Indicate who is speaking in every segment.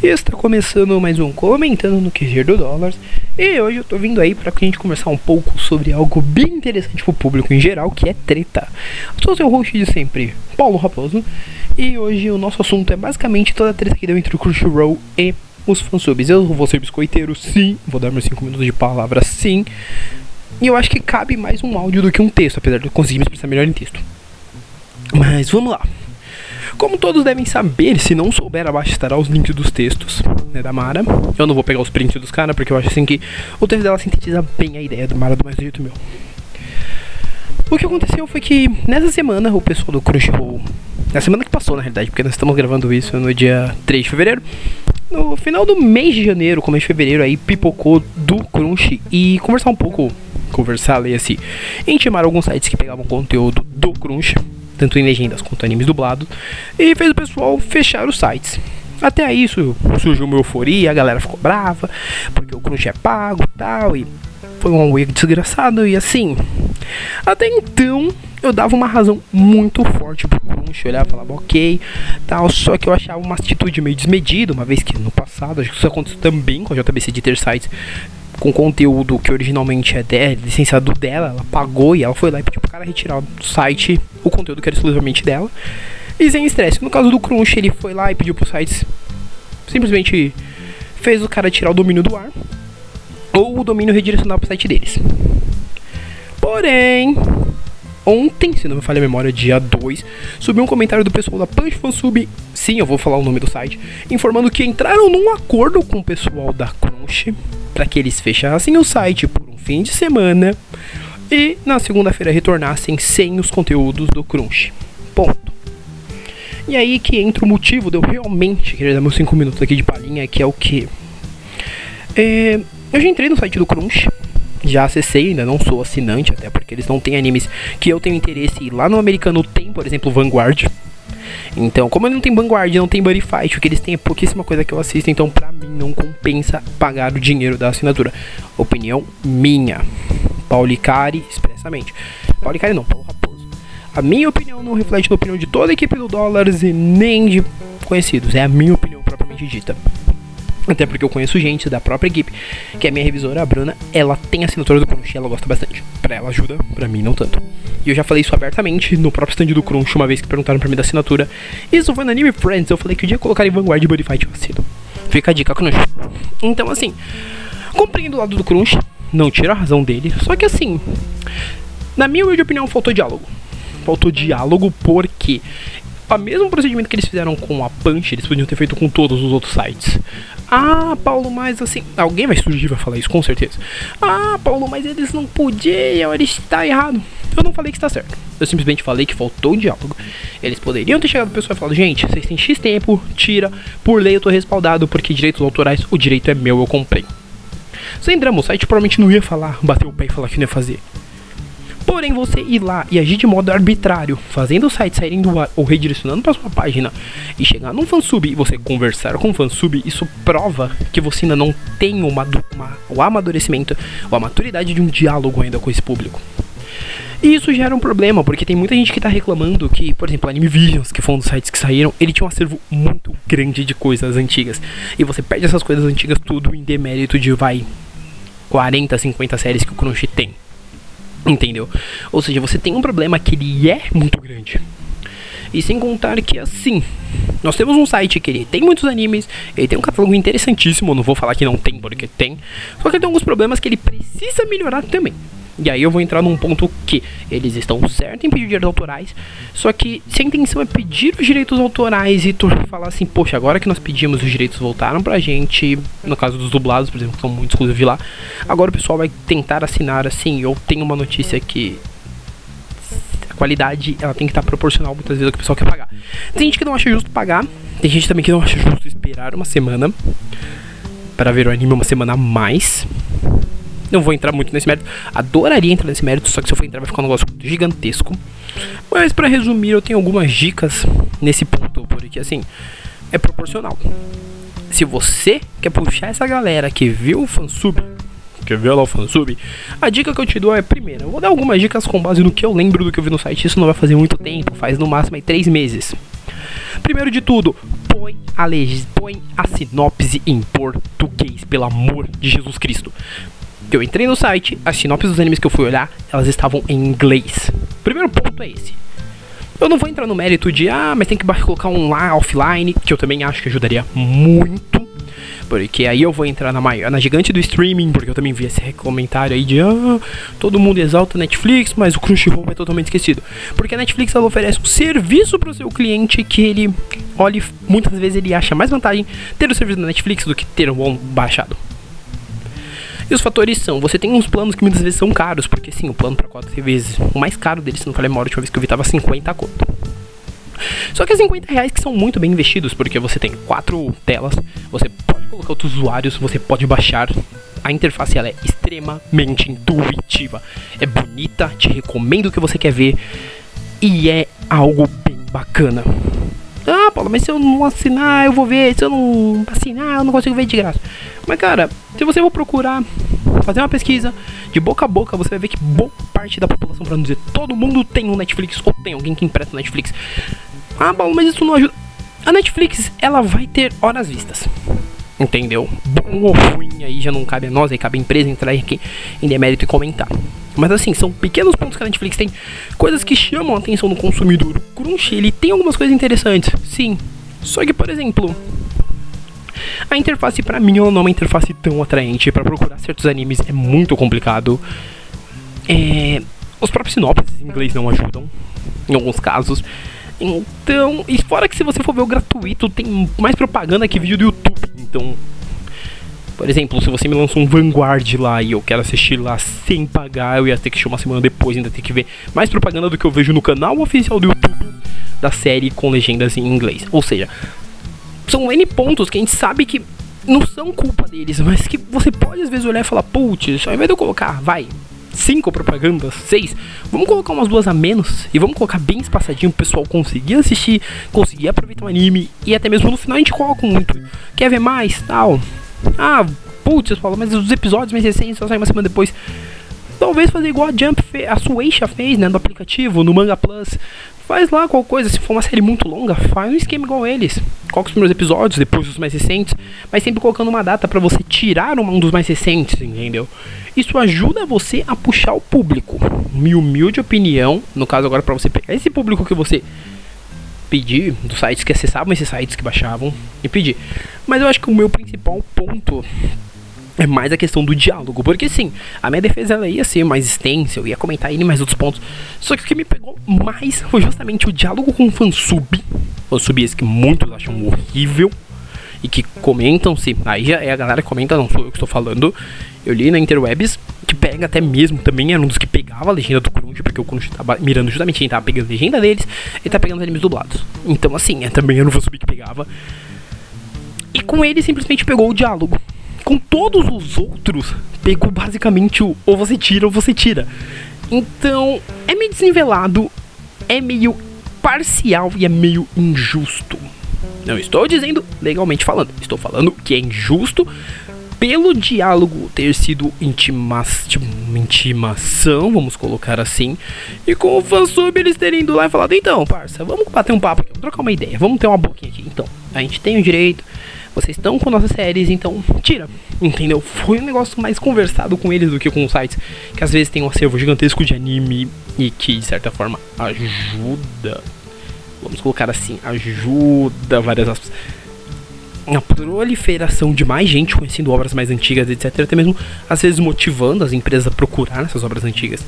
Speaker 1: Está começando mais um Comentando no QG do Dólar. E hoje eu tô vindo aí para a gente conversar um pouco sobre algo bem interessante pro público em geral, que é treta. Eu sou o seu host de sempre, Paulo Raposo. E hoje o nosso assunto é basicamente toda a treta que deu entre o Crunchyroll e os fansubs. Eu vou ser biscoiteiro, sim. Vou dar meus 5 minutos de palavra, sim. E eu acho que cabe mais um áudio do que um texto, apesar de eu conseguir me expressar melhor em texto. Mas vamos lá. Como todos devem saber, se não souber, abaixo estará os links dos textos né, da Mara. Eu não vou pegar os prints dos caras, porque eu acho assim que o texto dela sintetiza bem a ideia do Mara do mais do jeito meu. O que aconteceu foi que nessa semana o pessoal do Crunchyroll, na semana que passou na realidade, porque nós estamos gravando isso no dia 3 de fevereiro, no final do mês de janeiro, começo de fevereiro, aí pipocou do Crunch e conversar um pouco, conversar, ler assim, intimar alguns sites que pegavam conteúdo do Crunch tanto em legendas quanto animes dublados, e fez o pessoal fechar os sites. Até isso surgiu uma euforia, a galera ficou brava, porque o Crunch é pago e tal, e foi um week desgraçado, e assim. Até então eu dava uma razão muito forte pro Crunch, eu olhava e falava ok, tal, só que eu achava uma atitude meio desmedida, uma vez que no passado, acho que isso aconteceu também com a JBC de ter sites com conteúdo que originalmente é dela, licenciado dela, ela pagou e ela foi lá e pediu pro cara retirar do site o conteúdo que era exclusivamente dela. E sem estresse. No caso do Crunch, ele foi lá e pediu pro site simplesmente fez o cara tirar o domínio do ar ou o domínio redirecionar pro site deles. Porém, ontem, se não me falha a memória, dia 2, subiu um comentário do pessoal da Punch sim, eu vou falar o nome do site, informando que entraram num acordo com o pessoal da Crunch para que eles fechassem o site por um fim de semana e na segunda-feira retornassem sem os conteúdos do Crunch. Ponto. E aí que entra o motivo de eu realmente querer dar meus 5 minutos aqui de palhinha, que é o que? É, eu já entrei no site do Crunch, já acessei, ainda não sou assinante, até porque eles não têm animes que eu tenho interesse. Lá no americano tem, por exemplo, Vanguard. Então, como ele não tem Vanguard, não tem Buddy Fight, o que eles têm é pouquíssima coisa que eu assisto, então pra mim não compensa pagar o dinheiro da assinatura. Opinião minha. Paulicari, expressamente. Paulicari não, Paulo Raposo. A minha opinião não reflete na opinião de toda a equipe do Dólares e nem de conhecidos. É a minha opinião propriamente dita. Até porque eu conheço gente da própria equipe, que é minha revisora, a Bruna, ela tem assinatura do Crunch e ela gosta bastante. Pra ela ajuda, pra mim não tanto. E eu já falei isso abertamente no próprio stand do Crunch, uma vez que perguntaram pra mim da assinatura. Isso foi no Anime Friends, eu falei que o dia colocar em Vanguard e Buddy Fight eu assino. Fica a dica, Crunch. Então assim, compreendo o lado do Crunch, não tiro a razão dele, só que assim, na minha humilde opinião, faltou diálogo. Faltou diálogo porque o mesmo procedimento que eles fizeram com a Punch, eles podiam ter feito com todos os outros sites. Ah, Paulo, mas assim. Alguém vai surgir e vai falar isso, com certeza. Ah, Paulo, mas eles não podiam, eles está errado. Eu não falei que está certo. Eu simplesmente falei que faltou diálogo. Eles poderiam ter chegado pro pessoal e falado: gente, vocês têm X tempo, tira. Por lei eu tô respaldado, porque direitos autorais, o direito é meu, eu comprei. Sem drama, o site provavelmente não ia falar, bater o pé e falar que não ia fazer. Porém, você ir lá e agir de modo arbitrário, fazendo o site saírem do ar ou redirecionando para sua página e chegar num fansub e você conversar com o fansub, isso prova que você ainda não tem uma, uma, o amadurecimento ou a maturidade de um diálogo ainda com esse público. E isso gera um problema, porque tem muita gente que tá reclamando que, por exemplo, Anime Visions, que foi um dos sites que saíram, ele tinha um acervo muito grande de coisas antigas. E você perde essas coisas antigas tudo em demérito de, vai, 40, 50 séries que o Crunchy tem. Entendeu? Ou seja, você tem um problema que ele é muito grande. E sem contar que assim, nós temos um site que ele tem muitos animes, ele tem um catálogo interessantíssimo, não vou falar que não tem porque tem, só que ele tem alguns problemas que ele precisa melhorar também. E aí eu vou entrar num ponto que eles estão certos em pedir direitos autorais, só que se a intenção é pedir os direitos autorais e tu falar assim, poxa, agora que nós pedimos os direitos voltaram pra gente, no caso dos dublados, por exemplo, que são muito exclusivos lá, agora o pessoal vai tentar assinar assim, eu tenho uma notícia que a qualidade ela tem que estar proporcional muitas vezes ao que o pessoal quer pagar. Tem gente que não acha justo pagar, tem gente também que não acha justo esperar uma semana para ver o anime uma semana a mais. Não vou entrar muito nesse mérito. Adoraria entrar nesse mérito, só que se eu for entrar vai ficar um negócio gigantesco. Mas para resumir, eu tenho algumas dicas nesse ponto, porque assim, é proporcional. Se você quer puxar essa galera que viu o fansub, quer ver lá o fansub, a dica que eu te dou é, primeiro, eu vou dar algumas dicas com base no que eu lembro do que eu vi no site, isso não vai fazer muito tempo, faz no máximo aí 3 meses. Primeiro de tudo, põe a, leg... põe a sinopse em português, pelo amor de Jesus Cristo. Eu entrei no site, as sinopses dos animes que eu fui olhar, elas estavam em inglês. Primeiro ponto é esse. Eu não vou entrar no mérito de, ah, mas tem que colocar um lá offline, que eu também acho que ajudaria muito. Porque aí eu vou entrar na maior, na gigante do streaming, porque eu também vi esse comentário aí de ah, todo mundo exalta Netflix, mas o Crunchyroll é totalmente esquecido. Porque a Netflix ela oferece um serviço para o seu cliente que ele olhe, muitas vezes ele acha mais vantagem ter o serviço da Netflix do que ter um baixado. E os fatores são, você tem uns planos que muitas vezes são caros, porque sim, o plano para 4 TVs, o mais caro deles, se não falei a última vez que eu vi, tava 50 conto. Só que é 50 reais que são muito bem investidos, porque você tem quatro telas, você pode colocar outros usuários, você pode baixar. A interface ela é extremamente intuitiva, é bonita, te recomendo o que você quer ver e é algo bem bacana. Ah, Paulo, mas se eu não assinar, eu vou ver. Se eu não assinar, eu não consigo ver de graça. Mas, cara, se você for procurar, fazer uma pesquisa de boca a boca, você vai ver que boa parte da população, pra não dizer todo mundo, tem um Netflix ou tem alguém que empresta Netflix. Ah, Paulo, mas isso não ajuda. A Netflix, ela vai ter horas vistas. Entendeu? Bom ou ruim, aí já não cabe a nós, aí cabe a empresa entrar aqui em demérito e comentar. Mas assim, são pequenos pontos que a Netflix tem, coisas que chamam a atenção do consumidor. O ele tem algumas coisas interessantes, sim. Só que, por exemplo, a interface para mim ela não é uma interface tão atraente para procurar certos animes, é muito complicado. É, os próprios sinopses em inglês não ajudam, em alguns casos. Então, e fora que se você for ver o gratuito, tem mais propaganda que vídeo do YouTube. Então, por exemplo, se você me lança um Vanguard lá e eu quero assistir lá sem pagar, eu ia ter que chamar uma semana depois, ainda ter que ver mais propaganda do que eu vejo no canal oficial do YouTube da série com legendas em inglês. Ou seja, são N pontos que a gente sabe que não são culpa deles, mas que você pode às vezes olhar e falar, putz, ao invés de eu colocar, vai, cinco propagandas, seis, vamos colocar umas duas a menos e vamos colocar bem espaçadinho pro pessoal conseguir assistir, conseguir aproveitar o anime e até mesmo no final a gente coloca muito. Quer ver mais? Tal. Ah, putz, Paulo, mas os episódios mais recentes só saem uma semana depois. Talvez fazer igual a Jump, a Sueisha fez, né, no aplicativo, no Manga Plus. Faz lá qualquer coisa, se for uma série muito longa, faz um esquema igual eles. Coloca os primeiros episódios, depois os mais recentes, mas sempre colocando uma data para você tirar um dos mais recentes, entendeu? Isso ajuda você a puxar o público. Minha humilde opinião, no caso agora para você pegar esse público que você pedir dos sites que acessavam esses sites que baixavam e pedir. Mas eu acho que o meu principal ponto é mais a questão do diálogo. Porque sim, a minha defesa ela ia ser mais extensa, eu ia comentar ele mais outros pontos. Só que o que me pegou mais foi justamente o diálogo com o fansub. Fansub esse que muitos acham horrível. E que comentam se. Aí já é a galera que comenta, não sou eu que estou falando. Eu li na Interwebs, até mesmo, também era um dos que pegava a legenda do Crunch, porque o Crunch tava mirando justamente quem tava pegando a legenda deles e tá pegando os animes dublados. Então assim, é, também era um fansub que pegava. E com ele simplesmente pegou o diálogo com todos os outros, pegou basicamente o ou você tira ou você tira. Então, é meio desnivelado, é meio parcial e é meio injusto. Não estou dizendo legalmente falando, estou falando que é injusto pelo diálogo ter sido intima tipo, intimação, vamos colocar assim, e com o fansub eles terem ido lá e falado, então, parça, vamos bater um papo aqui, vamos trocar uma ideia, vamos ter uma boquinha aqui. Então, a gente tem o direito vocês estão com nossas séries, então tira. Entendeu? Foi um negócio mais conversado com eles do que com os sites, que às vezes tem um acervo gigantesco de anime e que de certa forma ajuda. Vamos colocar assim, ajuda várias aspas. A proliferação de mais gente conhecendo obras mais antigas, etc. Até mesmo às vezes motivando as empresas a procurar essas obras antigas.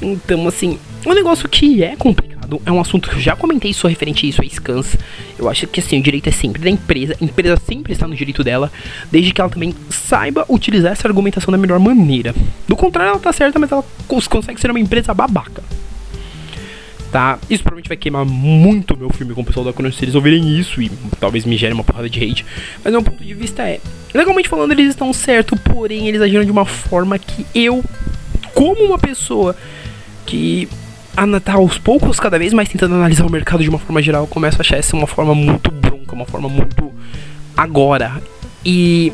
Speaker 1: Então, assim, um negócio que é complicado, é um assunto que eu já comentei isso referente a isso, a scans. Eu acho que assim, o direito é sempre da empresa, a empresa sempre está no direito dela, desde que ela também saiba utilizar essa argumentação da melhor maneira. Do contrário, ela tá certa, mas ela consegue ser uma empresa babaca. Tá? Isso provavelmente vai queimar muito meu filme com o pessoal da Crunch se eles ouvirem isso e talvez me gere uma porrada de hate. Mas meu ponto de vista é, legalmente falando, eles estão certo, porém eles agiram de uma forma que eu, como uma pessoa que tá aos poucos, cada vez mais tentando analisar o mercado de uma forma geral, eu começo a achar essa uma forma muito bronca, uma forma muito agora. E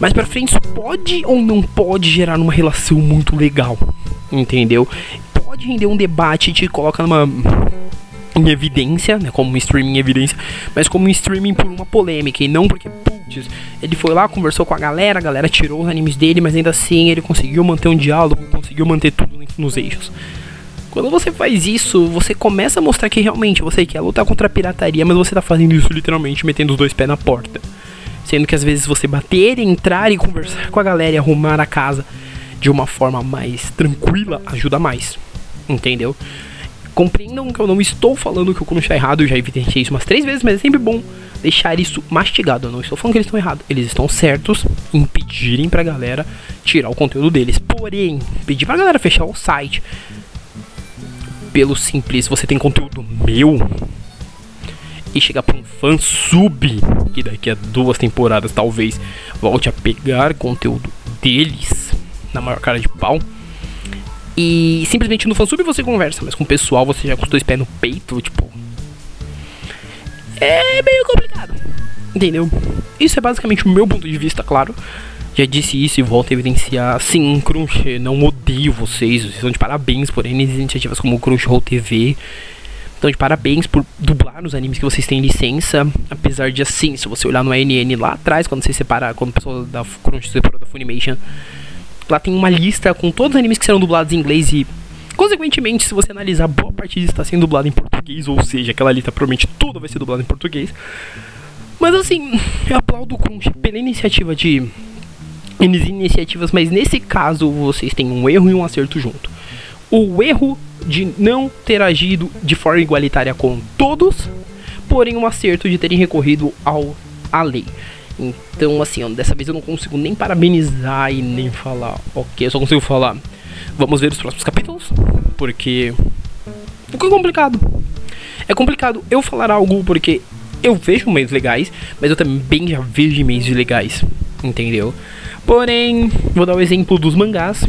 Speaker 1: mais pra frente pode ou não pode gerar uma relação muito legal, entendeu? Pode render um debate e te coloca numa em evidência, né, como um streaming em evidência, mas como um streaming por uma polêmica e não porque, putz, ele foi lá, conversou com a galera, a galera tirou os animes dele, mas ainda assim ele conseguiu manter um diálogo, conseguiu manter tudo nos eixos. Quando você faz isso, você começa a mostrar que realmente você quer lutar contra a pirataria, mas você tá fazendo isso literalmente metendo os dois pés na porta. Sendo que às vezes você bater, entrar e conversar com a galera e arrumar a casa de uma forma mais tranquila ajuda mais. Entendeu? Compreendam que eu não estou falando que o Kuno está errado, eu já evidenciei isso umas três vezes, mas é sempre bom deixar isso mastigado. Eu não estou falando que eles estão errados, eles estão certos em pedirem pra galera tirar o conteúdo deles. Porém, pedir pra galera fechar o site pelo simples, você tem conteúdo meu e chegar pra um fã sub que daqui a duas temporadas talvez volte a pegar conteúdo deles na maior cara de pau e simplesmente no fansub você conversa, mas com o pessoal você já com os dois pés no peito, tipo. É meio complicado. Entendeu? Isso é basicamente o meu ponto de vista, claro. Já disse isso e volto a evidenciar. Sim, Crunch, não odeio vocês. Vocês estão de parabéns por N iniciativas como Crunchyroll TV. Então, de parabéns por dublar os animes que vocês têm licença. Apesar de assim, se você olhar no ANN lá atrás, quando você separa, quando o pessoal da Crunch separou da Funimation Lá tem uma lista com todos os animes que serão dublados em inglês e, consequentemente, se você analisar, boa parte disso está sendo dublado em português, ou seja, aquela lista provavelmente tudo vai ser dublado em português. Mas assim, eu aplaudo pela iniciativa de iniciativas, mas nesse caso vocês têm um erro e um acerto junto. O erro de não ter agido de forma igualitária com todos, porém um acerto de terem recorrido ao à lei. Então, assim, dessa vez eu não consigo nem parabenizar e nem falar, ok, eu só consigo falar, vamos ver os próximos capítulos, porque ficou complicado. É complicado eu falar algo porque eu vejo meios legais, mas eu também já vejo meios legais, entendeu? Porém, vou dar o exemplo dos mangás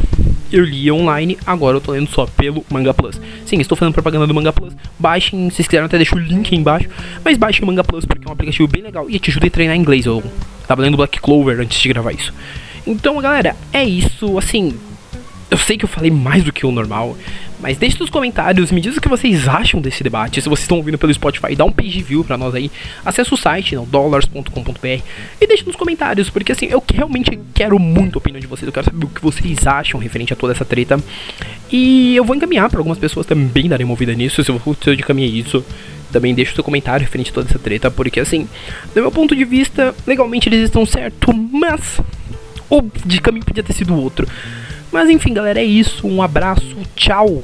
Speaker 1: eu li online, agora eu tô lendo só pelo Manga Plus. Sim, estou fazendo propaganda do Manga Plus. Baixem, se vocês quiserem, até deixo o link aí embaixo. Mas baixem o Manga Plus porque é um aplicativo bem legal e te ajuda a treinar inglês. Eu tava lendo Black Clover antes de gravar isso. Então, galera, é isso. Assim, eu sei que eu falei mais do que o normal, mas deixe nos comentários, me diz o que vocês acham desse debate. Se vocês estão ouvindo pelo Spotify, dá um page view pra nós aí. Acesse o site, dollars.com.br e deixe nos comentários, porque assim, eu realmente quero muito a opinião de vocês. Eu quero saber o que vocês acham referente a toda essa treta. E eu vou encaminhar para algumas pessoas também darem uma ouvida nisso. Se eu de caminho isso, também deixe o seu comentário referente a toda essa treta, porque assim, do meu ponto de vista, legalmente eles estão certo, mas o de caminho podia ter sido outro. Mas enfim, galera, é isso. Um abraço, tchau.